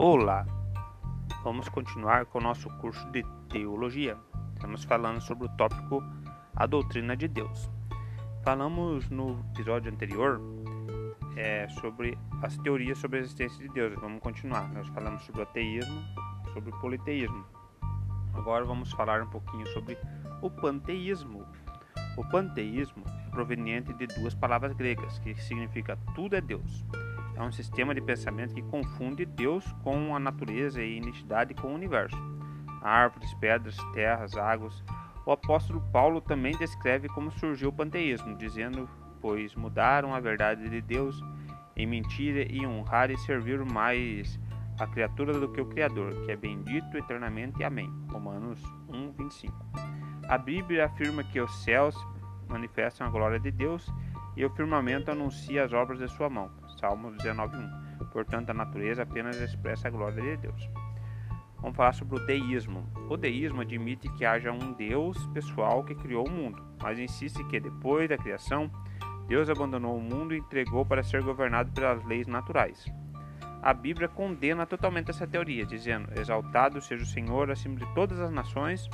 Olá! Vamos continuar com o nosso curso de Teologia. Estamos falando sobre o tópico A Doutrina de Deus. Falamos no episódio anterior é, sobre as teorias sobre a existência de Deus. Vamos continuar. Nós falamos sobre o ateísmo, sobre o politeísmo. Agora vamos falar um pouquinho sobre o panteísmo. O panteísmo é proveniente de duas palavras gregas, que significa tudo é Deus é um sistema de pensamento que confunde Deus com a natureza e identidade com o universo. Árvores, pedras, terras, águas. O apóstolo Paulo também descreve como surgiu o panteísmo, dizendo: Pois mudaram a verdade de Deus em mentira e honrar e servir mais a criatura do que o Criador, que é bendito eternamente. Amém. Romanos 1, 25. A Bíblia afirma que os céus manifestam a glória de Deus e o firmamento anuncia as obras de sua mão. Salmo 19:1. Portanto, a natureza apenas expressa a glória de Deus. Vamos falar sobre o deísmo. O deísmo admite que haja um Deus pessoal que criou o mundo, mas insiste que depois da criação, Deus abandonou o mundo e entregou para ser governado pelas leis naturais. A Bíblia condena totalmente essa teoria, dizendo: Exaltado seja o Senhor acima de todas as nações,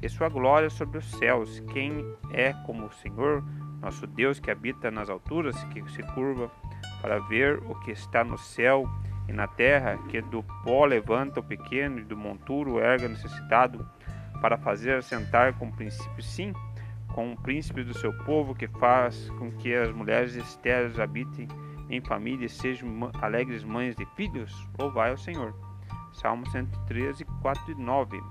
e sua glória sobre os céus. Quem é como o Senhor, nosso Deus que habita nas alturas, que se curva para ver o que está no céu e na terra, que do pó levanta o pequeno e do monturo erga o necessitado, para fazer assentar com princípio sim, com o príncipe do seu povo, que faz com que as mulheres estéreis habitem em família e sejam alegres mães de filhos, louvai ao Senhor. Salmo 113, 4 e 9.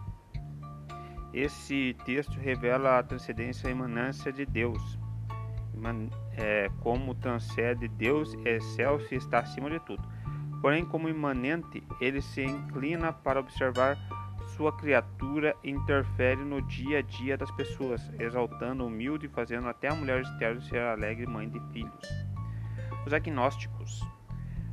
Esse texto revela a transcendência e emanância de Deus é, como transcende Deus é excelso e está acima de tudo. Porém, como imanente, ele se inclina para observar sua criatura e interfere no dia a dia das pessoas, exaltando o humilde e fazendo até a mulher estéril ser alegre mãe de filhos. Os agnósticos.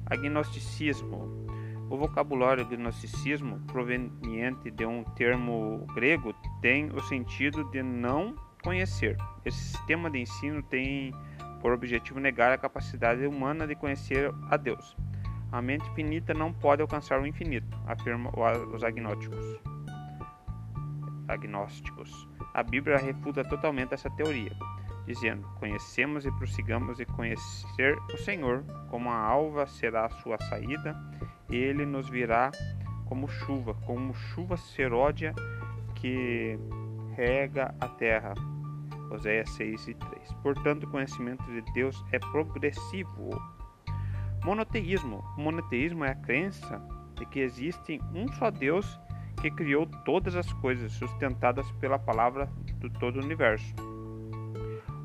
Agnosticismo. O vocabulário agnosticismo, proveniente de um termo grego, tem o sentido de não conhecer. Esse sistema de ensino tem por objetivo negar a capacidade humana de conhecer a Deus. A mente finita não pode alcançar o infinito, afirmam os agnósticos. agnósticos. A Bíblia refuta totalmente essa teoria, dizendo: Conhecemos e prossigamos e conhecer o Senhor, como a alva será a sua saída, e ele nos virá como chuva, como chuva seródia que rega a terra. Oséias 6 e 3. Portanto, o conhecimento de Deus é progressivo. Monoteísmo. O monoteísmo é a crença de que existe um só Deus que criou todas as coisas, sustentadas pela palavra do todo o universo.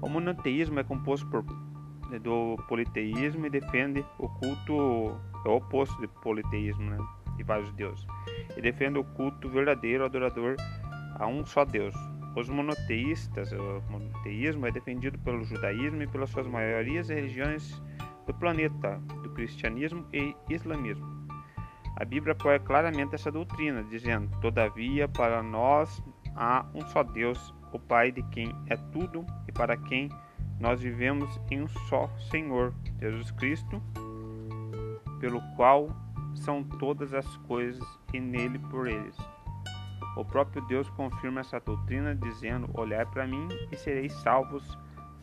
O monoteísmo é composto por, do politeísmo e defende o culto, é o oposto do politeísmo, né, de vários deuses, e defende o culto verdadeiro adorador a um só Deus. Os monoteístas, o monoteísmo é defendido pelo judaísmo e pelas suas maiorias religiões do planeta, do cristianismo e islamismo. A Bíblia apoia claramente essa doutrina, dizendo: Todavia, para nós há um só Deus, o Pai de quem é tudo e para quem nós vivemos em um só Senhor, Jesus Cristo, pelo qual são todas as coisas e nele por eles. O próprio Deus confirma essa doutrina, dizendo: Olhai para mim e sereis salvos,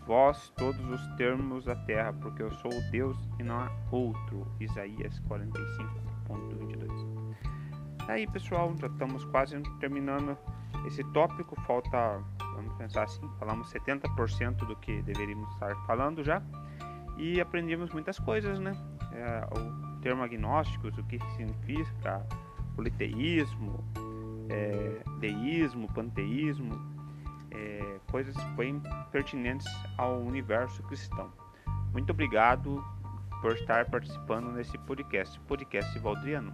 vós todos os termos da terra, porque eu sou o Deus e não há outro. Isaías 45.22. Aí, pessoal, já estamos quase terminando esse tópico. Falta, vamos pensar assim, falamos 70% do que deveríamos estar falando já. E aprendemos muitas coisas, né? É, o termo agnósticos, o que significa, politeísmo, é, deísmo, panteísmo, é, coisas bem pertinentes ao universo cristão. Muito obrigado por estar participando nesse podcast, podcast Valdriano.